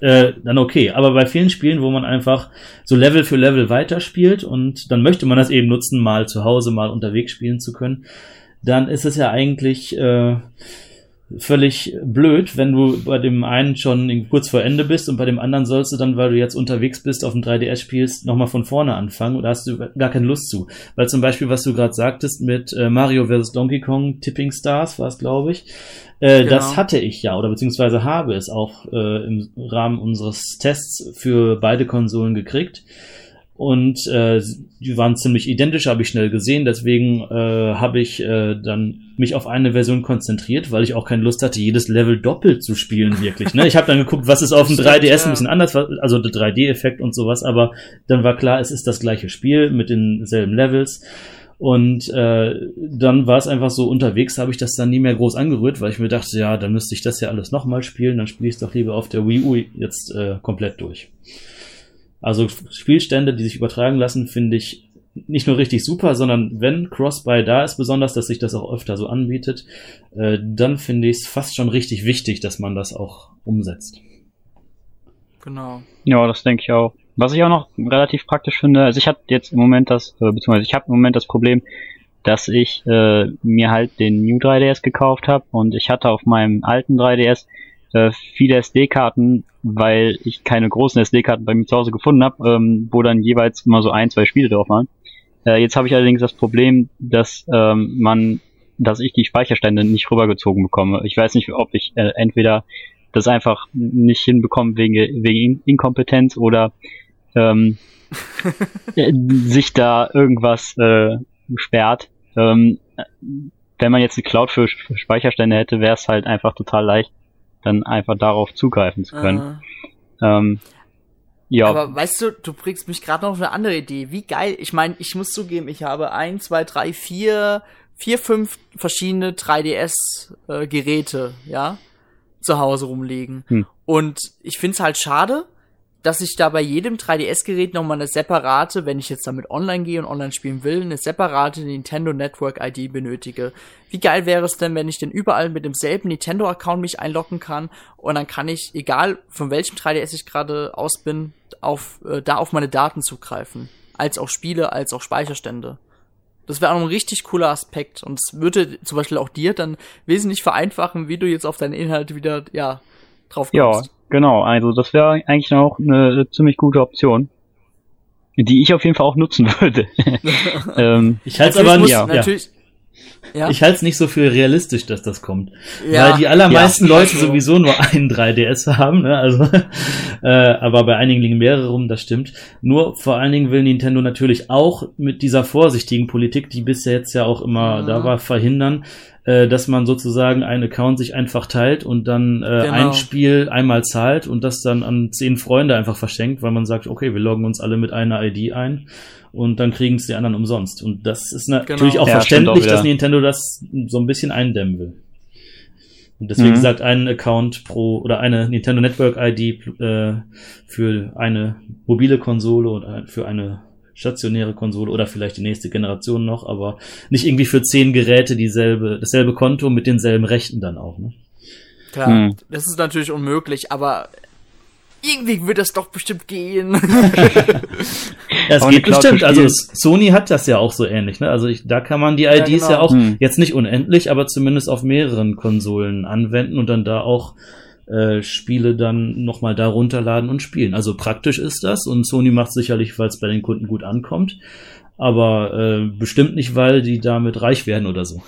äh, dann okay. Aber bei vielen Spielen, wo man einfach so Level für Level weiterspielt und dann möchte man das eben nutzen, mal zu Hause, mal unterwegs spielen zu können, dann ist es ja eigentlich äh, völlig blöd, wenn du bei dem einen schon kurz vor Ende bist und bei dem anderen sollst du dann, weil du jetzt unterwegs bist, auf dem 3DS spielst, nochmal von vorne anfangen oder hast du gar keine Lust zu. Weil zum Beispiel, was du gerade sagtest mit äh, Mario vs. Donkey Kong Tipping Stars, war es, glaube ich, äh, genau. das hatte ich ja oder beziehungsweise habe es auch äh, im Rahmen unseres Tests für beide Konsolen gekriegt und äh, die waren ziemlich identisch, habe ich schnell gesehen. Deswegen äh, habe ich äh, dann mich auf eine Version konzentriert, weil ich auch keine Lust hatte, jedes Level doppelt zu spielen, wirklich. Ne? Ich habe dann geguckt, was ist auf dem 3DS ein bisschen anders, also der 3D-Effekt und sowas, aber dann war klar, es ist das gleiche Spiel mit denselben Levels. Und äh, dann war es einfach so, unterwegs habe ich das dann nie mehr groß angerührt, weil ich mir dachte, ja, dann müsste ich das ja alles nochmal spielen, dann spiele ich es doch lieber auf der Wii U jetzt äh, komplett durch. Also Spielstände, die sich übertragen lassen, finde ich nicht nur richtig super, sondern wenn Cross-Buy da ist, besonders, dass sich das auch öfter so anbietet, äh, dann finde ich es fast schon richtig wichtig, dass man das auch umsetzt. Genau. Ja, das denke ich auch. Was ich auch noch relativ praktisch finde, also ich habe jetzt im Moment das, äh, beziehungsweise ich habe im Moment das Problem, dass ich äh, mir halt den New 3DS gekauft habe und ich hatte auf meinem alten 3DS äh, viele SD-Karten, weil ich keine großen SD-Karten bei mir zu Hause gefunden habe, ähm, wo dann jeweils immer so ein, zwei Spiele drauf waren. Äh, jetzt habe ich allerdings das Problem, dass ähm, man, dass ich die Speicherstände nicht rübergezogen bekomme. Ich weiß nicht, ob ich äh, entweder das einfach nicht hinbekomme wegen, wegen Inkompetenz oder ähm, äh, sich da irgendwas äh, sperrt. Ähm, wenn man jetzt eine Cloud für, für Speicherstände hätte, wäre es halt einfach total leicht, dann einfach darauf zugreifen zu können. Ah. Ähm, ja. Aber weißt du, du bringst mich gerade noch auf eine andere Idee. Wie geil. Ich meine, ich muss zugeben, ich habe ein, zwei, drei, vier, vier, fünf verschiedene 3DS-Geräte, äh, ja, zu Hause rumliegen. Hm. Und ich find's halt schade, dass ich da bei jedem 3DS-Gerät nochmal eine separate, wenn ich jetzt damit online gehe und online spielen will, eine separate Nintendo Network ID benötige. Wie geil wäre es denn, wenn ich denn überall mit demselben Nintendo-Account mich einloggen kann und dann kann ich, egal von welchem 3DS ich gerade aus bin, auf, äh, da auf meine Daten zugreifen. Als auch Spiele, als auch Speicherstände. Das wäre auch ein richtig cooler Aspekt und es würde zum Beispiel auch dir dann wesentlich vereinfachen, wie du jetzt auf deine Inhalte wieder, ja, drauf kommst. Ja, Genau, also das wäre eigentlich auch eine ziemlich gute Option, die ich auf jeden Fall auch nutzen würde. ähm, ich halte es aber nicht, ja. natürlich, ja. Ich halte es nicht so für realistisch, dass das kommt. Ja. Weil die allermeisten ja, Leute also. sowieso nur einen 3DS haben, ne? Also, äh, aber bei einigen liegen mehrere rum, das stimmt. Nur vor allen Dingen will Nintendo natürlich auch mit dieser vorsichtigen Politik, die bisher jetzt ja auch immer mhm. da war, verhindern, äh, dass man sozusagen einen Account sich einfach teilt und dann äh, genau. ein Spiel einmal zahlt und das dann an zehn Freunde einfach verschenkt, weil man sagt, okay, wir loggen uns alle mit einer ID ein und dann kriegen es die anderen umsonst. Und das ist natürlich genau. auch ja, verständlich, auch dass Nintendo das so ein bisschen eindämmen will. Und deswegen mhm. sagt ein Account pro oder eine Nintendo Network ID äh, für eine mobile Konsole oder für eine stationäre Konsole oder vielleicht die nächste Generation noch, aber nicht irgendwie für zehn Geräte dieselbe, dasselbe Konto mit denselben Rechten dann auch, ne? Klar, hm. das ist natürlich unmöglich, aber irgendwie wird das doch bestimmt gehen. ja, es geht bestimmt. Also Sony hat das ja auch so ähnlich. Ne? Also ich, da kann man die IDs ja, genau. ja auch hm. jetzt nicht unendlich, aber zumindest auf mehreren Konsolen anwenden und dann da auch äh, Spiele dann nochmal da runterladen und spielen. Also praktisch ist das und Sony macht sicherlich, weil es bei den Kunden gut ankommt. Aber äh, bestimmt nicht, weil die damit reich werden oder so.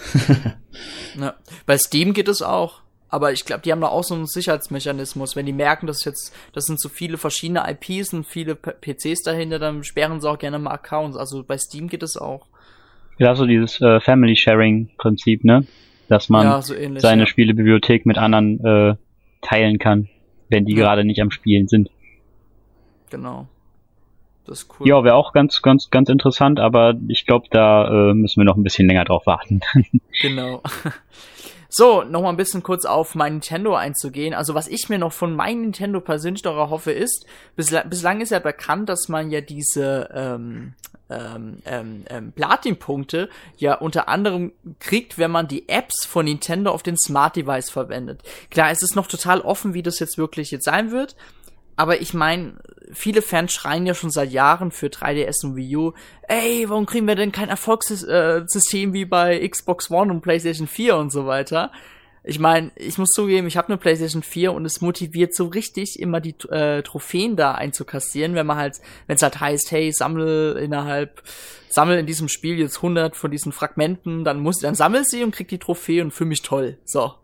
ja. Bei Steam geht es auch. Aber ich glaube, die haben da auch so einen Sicherheitsmechanismus. Wenn die merken, dass jetzt, das sind so viele verschiedene IPs und viele PCs dahinter, dann sperren sie auch gerne mal Accounts. Also bei Steam geht es auch. Ja, so dieses äh, Family Sharing Prinzip, ne? Dass man ja, so ähnlich, seine ja. Spielebibliothek mit anderen äh, teilen kann, wenn die gerade nicht am Spielen sind. Genau. Das ist cool. Ja, wäre auch ganz, ganz, ganz interessant, aber ich glaube, da äh, müssen wir noch ein bisschen länger drauf warten. genau. So, nochmal ein bisschen kurz auf mein Nintendo einzugehen. Also was ich mir noch von meinem Nintendo persönlich noch erhoffe ist, bislang, bislang ist ja bekannt, dass man ja diese ähm, ähm, ähm, ähm, Platin-Punkte ja unter anderem kriegt, wenn man die Apps von Nintendo auf den Smart Device verwendet. Klar, es ist noch total offen, wie das jetzt wirklich jetzt sein wird. Aber ich meine, viele Fans schreien ja schon seit Jahren für 3DS und Wii U, ey, warum kriegen wir denn kein Erfolgssystem wie bei Xbox One und PlayStation 4 und so weiter? Ich meine, ich muss zugeben, ich habe eine PlayStation 4 und es motiviert so richtig, immer die äh, Trophäen da einzukassieren, wenn man halt, wenn es halt heißt, hey, sammel innerhalb, sammel in diesem Spiel jetzt 100 von diesen Fragmenten, dann muss, dann sammel sie und krieg die Trophäe und fühle mich toll. So.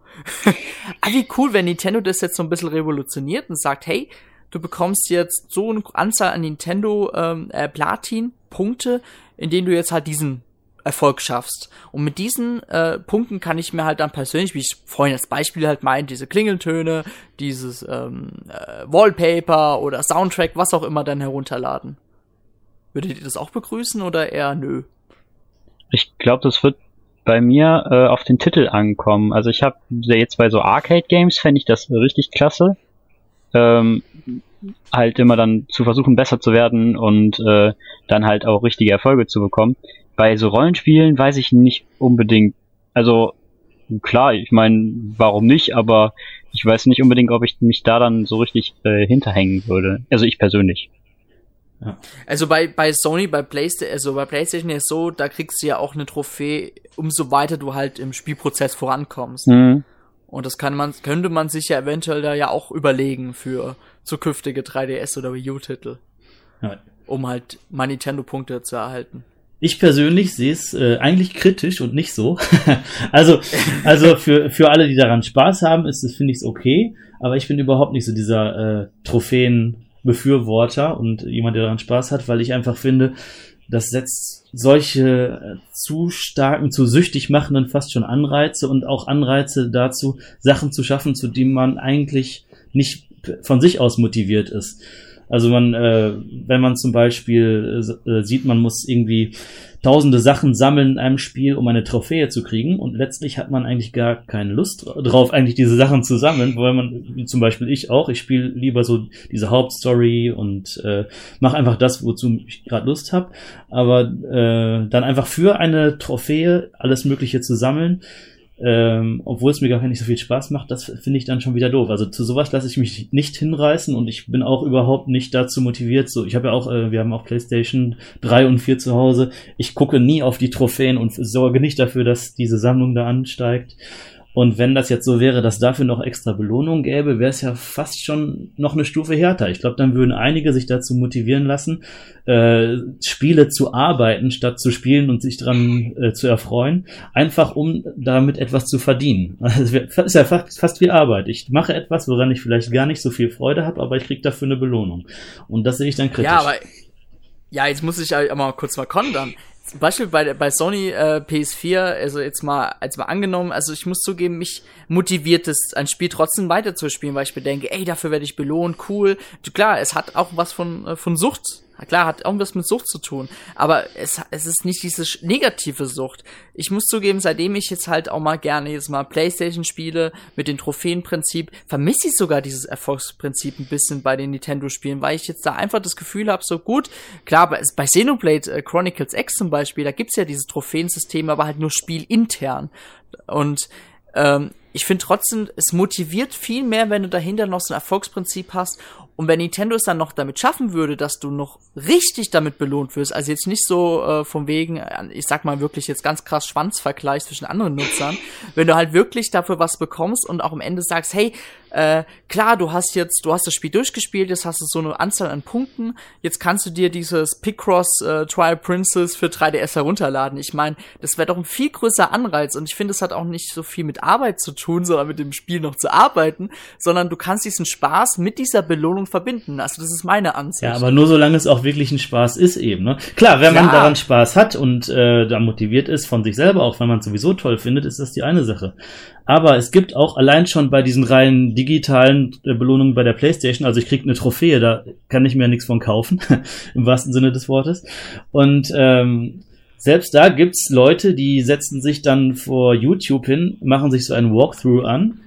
Aber wie cool, wenn Nintendo das jetzt so ein bisschen revolutioniert und sagt, hey, du bekommst jetzt so eine Anzahl an Nintendo ähm, äh, Platin-Punkte, in denen du jetzt halt diesen Erfolg schaffst. Und mit diesen äh, Punkten kann ich mir halt dann persönlich, wie ich vorhin als Beispiel halt meinte, diese Klingeltöne, dieses ähm, äh, Wallpaper oder Soundtrack, was auch immer dann herunterladen. Würdet ihr das auch begrüßen oder eher nö? Ich glaube, das wird bei mir äh, auf den Titel ankommen. Also ich habe jetzt bei so Arcade-Games fände ich das richtig klasse. Ähm, halt immer dann zu versuchen, besser zu werden und äh, dann halt auch richtige Erfolge zu bekommen bei so Rollenspielen weiß ich nicht unbedingt. Also klar, ich meine, warum nicht, aber ich weiß nicht unbedingt, ob ich mich da dann so richtig äh, hinterhängen würde. Also ich persönlich. Ja. Also bei, bei Sony, bei PlayStation, also bei PlayStation ist so, da kriegst du ja auch eine Trophäe, umso weiter du halt im Spielprozess vorankommst. Mhm. Und das kann man, könnte man sich ja eventuell da ja auch überlegen für zukünftige 3DS oder Wii U-Titel. Ja. Um halt mal Nintendo-Punkte zu erhalten. Ich persönlich sehe es äh, eigentlich kritisch und nicht so. also, also für, für alle, die daran Spaß haben, ist es, finde ich es okay. Aber ich bin überhaupt nicht so dieser äh, Trophäen-Befürworter und jemand, der daran Spaß hat, weil ich einfach finde, das setzt solche äh, zu starken, zu süchtig machenden fast schon Anreize und auch Anreize dazu, Sachen zu schaffen, zu denen man eigentlich nicht von sich aus motiviert ist. Also man, äh, wenn man zum Beispiel äh, sieht, man muss irgendwie tausende Sachen sammeln in einem Spiel, um eine Trophäe zu kriegen und letztlich hat man eigentlich gar keine Lust drauf, eigentlich diese Sachen zu sammeln, weil man, wie zum Beispiel ich auch, ich spiele lieber so diese Hauptstory und äh, mache einfach das, wozu ich gerade Lust habe, aber äh, dann einfach für eine Trophäe alles Mögliche zu sammeln, ähm, obwohl es mir gar nicht so viel Spaß macht, das finde ich dann schon wieder doof. Also zu sowas lasse ich mich nicht hinreißen und ich bin auch überhaupt nicht dazu motiviert. So, ich habe ja auch, äh, wir haben auch PlayStation 3 und 4 zu Hause. Ich gucke nie auf die Trophäen und sorge nicht dafür, dass diese Sammlung da ansteigt. Und wenn das jetzt so wäre, dass dafür noch extra Belohnung gäbe, wäre es ja fast schon noch eine Stufe härter. Ich glaube, dann würden einige sich dazu motivieren lassen, äh, Spiele zu arbeiten, statt zu spielen und sich dran äh, zu erfreuen, einfach um damit etwas zu verdienen. Also ist ja fast, fast wie Arbeit. Ich mache etwas, woran ich vielleicht gar nicht so viel Freude habe, aber ich kriege dafür eine Belohnung. Und das sehe ich dann kritisch. Ja, aber ja, jetzt muss ich ja mal kurz mal kontern. Zum Beispiel bei, bei Sony äh, PS4, also jetzt mal, als mal angenommen, also ich muss zugeben, mich motiviert es, ein Spiel trotzdem weiterzuspielen, weil ich bedenke, ey, dafür werde ich belohnt, cool. Klar, es hat auch was von, äh, von Sucht Klar, hat irgendwas mit Sucht zu tun, aber es, es ist nicht diese negative Sucht. Ich muss zugeben, seitdem ich jetzt halt auch mal gerne jetzt mal Playstation spiele mit dem Trophäenprinzip, vermisse ich sogar dieses Erfolgsprinzip ein bisschen bei den Nintendo-Spielen, weil ich jetzt da einfach das Gefühl habe, so gut, klar, bei, bei Xenoblade äh, Chronicles X zum Beispiel, da gibt's ja dieses Trophäensystem, aber halt nur spielintern. Und ähm, ich finde trotzdem, es motiviert viel mehr, wenn du dahinter noch so ein Erfolgsprinzip hast und wenn Nintendo es dann noch damit schaffen würde, dass du noch richtig damit belohnt wirst, also jetzt nicht so äh, von wegen, ich sag mal wirklich jetzt ganz krass Schwanzvergleich zwischen anderen Nutzern, wenn du halt wirklich dafür was bekommst und auch am Ende sagst, hey, äh, klar, du hast jetzt, du hast das Spiel durchgespielt, jetzt hast du so eine Anzahl an Punkten, jetzt kannst du dir dieses Picross äh, Trial Princess für 3DS herunterladen. Ich meine, das wäre doch ein viel größer Anreiz und ich finde, es hat auch nicht so viel mit Arbeit zu tun, sondern mit dem Spiel noch zu arbeiten, sondern du kannst diesen Spaß mit dieser Belohnung verbinden. Also das ist meine Ansicht. Ja, aber nur solange es auch wirklich ein Spaß ist eben. Ne? Klar, wenn man daran Spaß hat und äh, da motiviert ist von sich selber, auch wenn man es sowieso toll findet, ist das die eine Sache. Aber es gibt auch allein schon bei diesen reinen digitalen äh, Belohnungen bei der PlayStation, also ich krieg eine Trophäe, da kann ich mir nichts von kaufen, im wahrsten Sinne des Wortes. Und ähm, selbst da gibt's Leute, die setzen sich dann vor YouTube hin, machen sich so einen Walkthrough an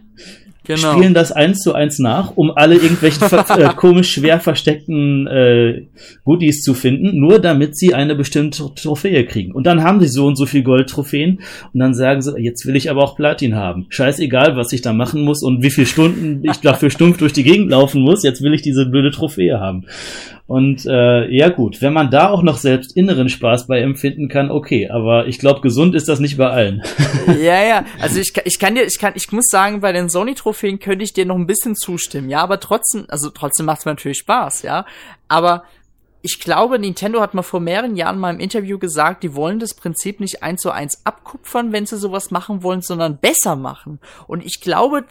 genau. spielen das eins zu eins nach, um alle irgendwelchen äh, komisch schwer versteckten äh, Goodies zu finden, nur damit sie eine bestimmte Trophäe kriegen. Und dann haben sie so und so viel Goldtrophäen und dann sagen sie, jetzt will ich aber auch Platin haben. Scheißegal, was ich da machen muss und wie viele Stunden ich dafür stumpf durch die Gegend laufen muss, jetzt will ich diese blöde Trophäe haben. Und äh, ja gut, wenn man da auch noch selbst inneren Spaß bei empfinden kann, okay, aber ich glaube, gesund ist das nicht bei allen. ja, ja, also ich, ich kann dir, ich kann, ich muss sagen, bei den Sony-Trophäen könnte ich dir noch ein bisschen zustimmen, ja, aber trotzdem, also trotzdem macht es mir natürlich Spaß, ja, aber ich glaube, Nintendo hat mal vor mehreren Jahren mal im Interview gesagt, die wollen das Prinzip nicht eins zu eins abkupfern, wenn sie sowas machen wollen, sondern besser machen. Und ich glaube,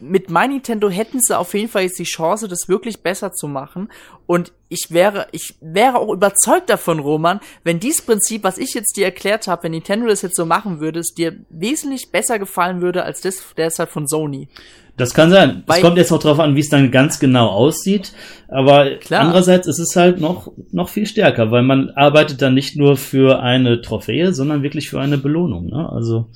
mit My Nintendo hätten sie auf jeden Fall jetzt die Chance, das wirklich besser zu machen. Und ich wäre, ich wäre auch überzeugt davon, Roman, wenn dieses Prinzip, was ich jetzt dir erklärt habe, wenn Nintendo das jetzt so machen würde, es dir wesentlich besser gefallen würde als das derzeit von Sony. Das kann sein. es kommt jetzt auch darauf an, wie es dann ganz genau aussieht. Aber Klar. andererseits ist es halt noch, noch viel stärker, weil man arbeitet dann nicht nur für eine Trophäe, sondern wirklich für eine Belohnung. Ne? Also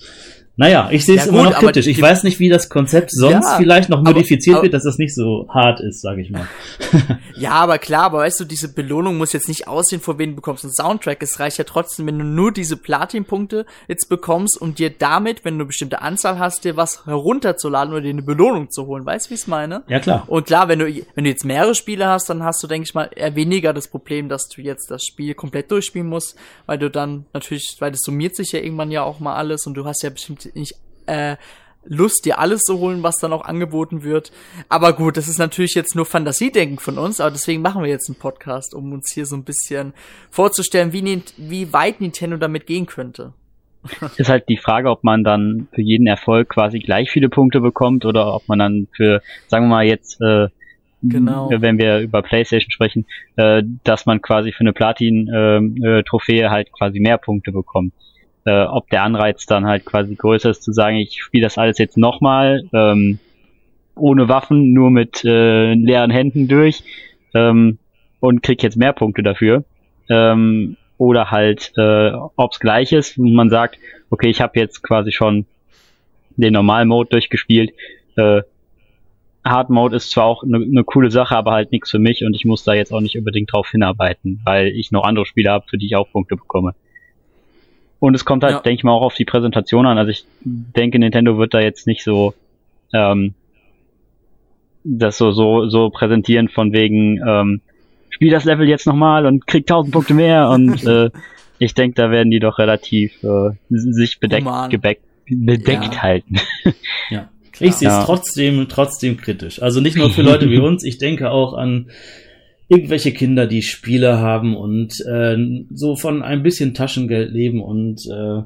naja, ich sehe es ja, immer noch kritisch. Ich weiß nicht, wie das Konzept sonst ja, vielleicht noch modifiziert aber, aber, wird, dass das nicht so hart ist, sage ich mal. ja, aber klar, aber weißt du, diese Belohnung muss jetzt nicht aussehen, vor wen du bekommst einen Soundtrack. Es reicht ja trotzdem, wenn du nur diese Platin-Punkte jetzt bekommst und dir damit, wenn du eine bestimmte Anzahl hast, dir was herunterzuladen oder dir eine Belohnung zu holen. Weißt du, wie ich es meine? Ja, klar. Und klar, wenn du, wenn du jetzt mehrere Spiele hast, dann hast du, denke ich mal, eher weniger das Problem, dass du jetzt das Spiel komplett durchspielen musst, weil du dann natürlich, weil das summiert sich ja irgendwann ja auch mal alles und du hast ja bestimmt nicht äh, Lust, dir alles zu holen, was dann auch angeboten wird. Aber gut, das ist natürlich jetzt nur Fantasiedenken von uns, aber deswegen machen wir jetzt einen Podcast, um uns hier so ein bisschen vorzustellen, wie, wie weit Nintendo damit gehen könnte. Ist halt die Frage, ob man dann für jeden Erfolg quasi gleich viele Punkte bekommt oder ob man dann für, sagen wir mal jetzt, äh, genau. wenn wir über PlayStation sprechen, äh, dass man quasi für eine Platin-Trophäe äh, halt quasi mehr Punkte bekommt äh, ob der Anreiz dann halt quasi größer ist zu sagen, ich spiele das alles jetzt nochmal, ähm, ohne Waffen, nur mit äh, leeren Händen durch ähm, und krieg jetzt mehr Punkte dafür. Ähm, oder halt, äh, ob's gleich ist und man sagt, okay, ich habe jetzt quasi schon den Normal-Mode durchgespielt. Äh, Hard Mode ist zwar auch eine ne coole Sache, aber halt nichts für mich und ich muss da jetzt auch nicht unbedingt drauf hinarbeiten, weil ich noch andere Spiele habe, für die ich auch Punkte bekomme. Und es kommt halt, ja. denke ich mal, auch auf die Präsentation an. Also ich denke, Nintendo wird da jetzt nicht so ähm, das so so so präsentieren von wegen ähm, spiel das Level jetzt nochmal und krieg 1000 Punkte mehr und äh, ich denke, da werden die doch relativ äh, sich bedeckt, gebeckt, bedeckt ja. halten. ja. Ich sehe es ja. trotzdem, trotzdem kritisch. Also nicht nur für Leute wie uns, ich denke auch an irgendwelche Kinder, die Spiele haben und äh, so von ein bisschen Taschengeld leben und äh,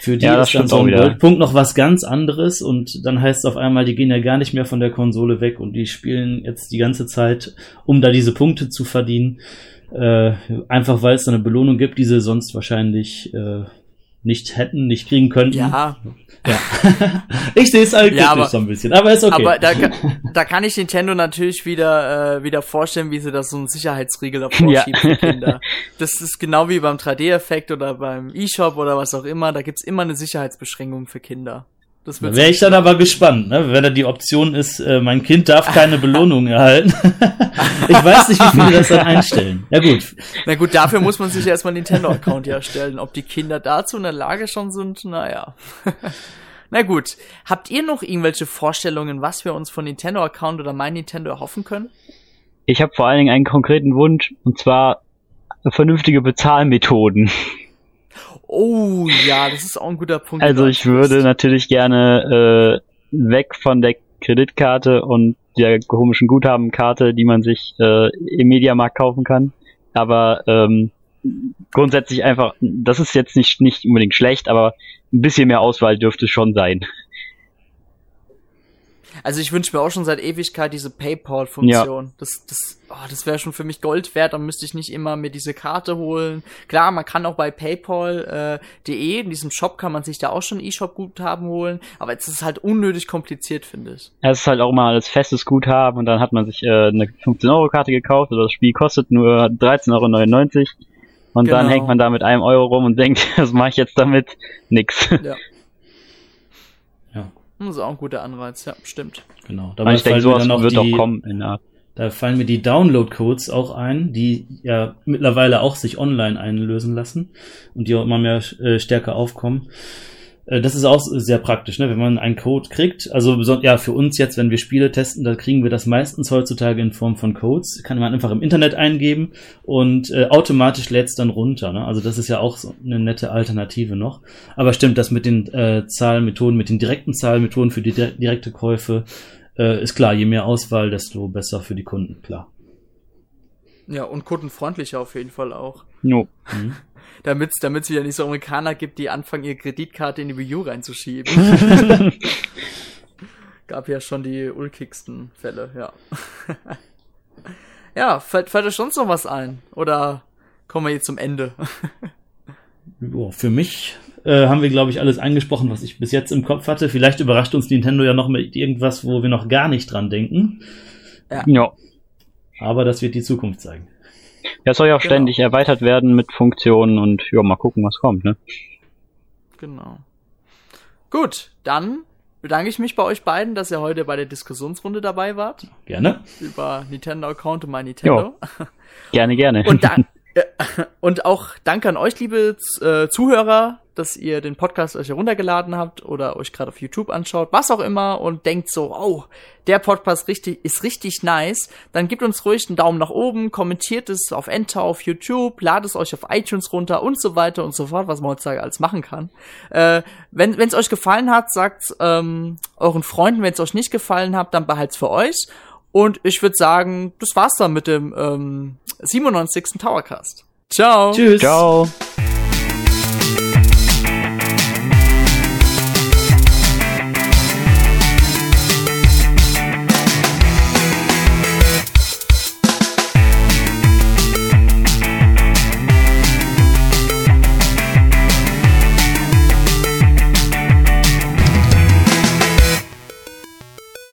für die ja, ist dann so ein Goldpunkt noch was ganz anderes und dann heißt es auf einmal, die gehen ja gar nicht mehr von der Konsole weg und die spielen jetzt die ganze Zeit, um da diese Punkte zu verdienen, äh, einfach weil es da eine Belohnung gibt, die sie sonst wahrscheinlich äh, nicht hätten, nicht kriegen könnten. Ja. ja. ich sehe es halt ja, aber, so ein bisschen, aber ist okay. Aber da, da kann ich Nintendo natürlich wieder, äh, wieder vorstellen, wie sie da so einen Sicherheitsriegel davor ja. schieben für Kinder. Das ist genau wie beim 3D-Effekt oder beim eShop oder was auch immer. Da gibt's immer eine Sicherheitsbeschränkung für Kinder. Das da wäre ich dann aber gespannt, ne? wenn da die Option ist, äh, mein Kind darf keine Belohnung erhalten. ich weiß nicht, wie viele das dann einstellen. Ja gut. Na gut, dafür muss man sich erstmal einen Nintendo-Account erstellen. Ob die Kinder dazu in der Lage schon sind, naja. Na gut. Habt ihr noch irgendwelche Vorstellungen, was wir uns von Nintendo-Account oder mein Nintendo erhoffen können? Ich habe vor allen Dingen einen konkreten Wunsch, und zwar vernünftige Bezahlmethoden. Oh ja, das ist auch ein guter Punkt. Also ich würde natürlich gerne äh, weg von der Kreditkarte und der komischen Guthabenkarte, die man sich äh, im Mediamarkt kaufen kann. Aber ähm, grundsätzlich einfach, das ist jetzt nicht, nicht unbedingt schlecht, aber ein bisschen mehr Auswahl dürfte schon sein. Also ich wünsche mir auch schon seit Ewigkeit diese PayPal-Funktion. Ja. Das, das, oh, das wäre schon für mich Gold wert. Dann müsste ich nicht immer mir diese Karte holen. Klar, man kann auch bei PayPal.de, äh, in diesem Shop kann man sich da auch schon E-Shop-Guthaben holen. Aber jetzt ist es halt unnötig kompliziert, finde ich. Es ist halt auch mal als festes Guthaben und dann hat man sich äh, eine 15-Euro-Karte gekauft oder das Spiel kostet nur 13,99 Euro. Und genau. dann hängt man da mit einem Euro rum und denkt, was mache ich jetzt damit? Nix. Ja. Das ist auch ein guter Anreiz, ja, stimmt. Genau. Dabei ich denke, sowas wird doch kommen in der da fallen mir die Download-Codes auch ein, die ja mittlerweile auch sich online einlösen lassen und die auch immer mehr äh, stärker aufkommen. Äh, das ist auch sehr praktisch, ne? wenn man einen Code kriegt. Also ja, für uns jetzt, wenn wir Spiele testen, da kriegen wir das meistens heutzutage in Form von Codes. Kann man einfach im Internet eingeben und äh, automatisch lädt es dann runter. Ne? Also das ist ja auch so eine nette Alternative noch. Aber stimmt, das mit den äh, Zahlmethoden, mit den direkten Zahlmethoden für die direkte Käufe, äh, ist klar, je mehr Auswahl, desto besser für die Kunden, klar. Ja, und kundenfreundlicher auf jeden Fall auch. No. Mhm. damit es wieder nicht so Amerikaner gibt, die anfangen, ihre Kreditkarte in die Wii U reinzuschieben. Gab ja schon die ulkigsten Fälle, ja. ja, fällt, fällt euch sonst noch was ein? Oder kommen wir jetzt zum Ende? ja, für mich äh, haben wir, glaube ich, alles angesprochen, was ich bis jetzt im Kopf hatte. Vielleicht überrascht uns Nintendo ja noch mit irgendwas, wo wir noch gar nicht dran denken. Ja. ja. Aber das wird die Zukunft zeigen. Ja, soll ja auch genau. ständig erweitert werden mit Funktionen und ja, mal gucken, was kommt, ne? Genau. Gut, dann bedanke ich mich bei euch beiden, dass ihr heute bei der Diskussionsrunde dabei wart. Gerne. Über Nintendo-Account und mein Nintendo. Jo. Gerne, gerne. Und dann, und auch danke an euch, liebe äh, Zuhörer, dass ihr den Podcast euch heruntergeladen habt oder euch gerade auf YouTube anschaut, was auch immer und denkt so, oh, der Podcast richtig, ist richtig nice, dann gebt uns ruhig einen Daumen nach oben, kommentiert es auf Enter auf YouTube, ladet es euch auf iTunes runter und so weiter und so fort, was man heutzutage alles machen kann. Äh, wenn es euch gefallen hat, sagt ähm, euren Freunden, wenn es euch nicht gefallen hat, dann behalt's für euch. Und ich würde sagen, das war's dann mit dem ähm, 97. Towercast. Ciao. Tschüss. Ciao.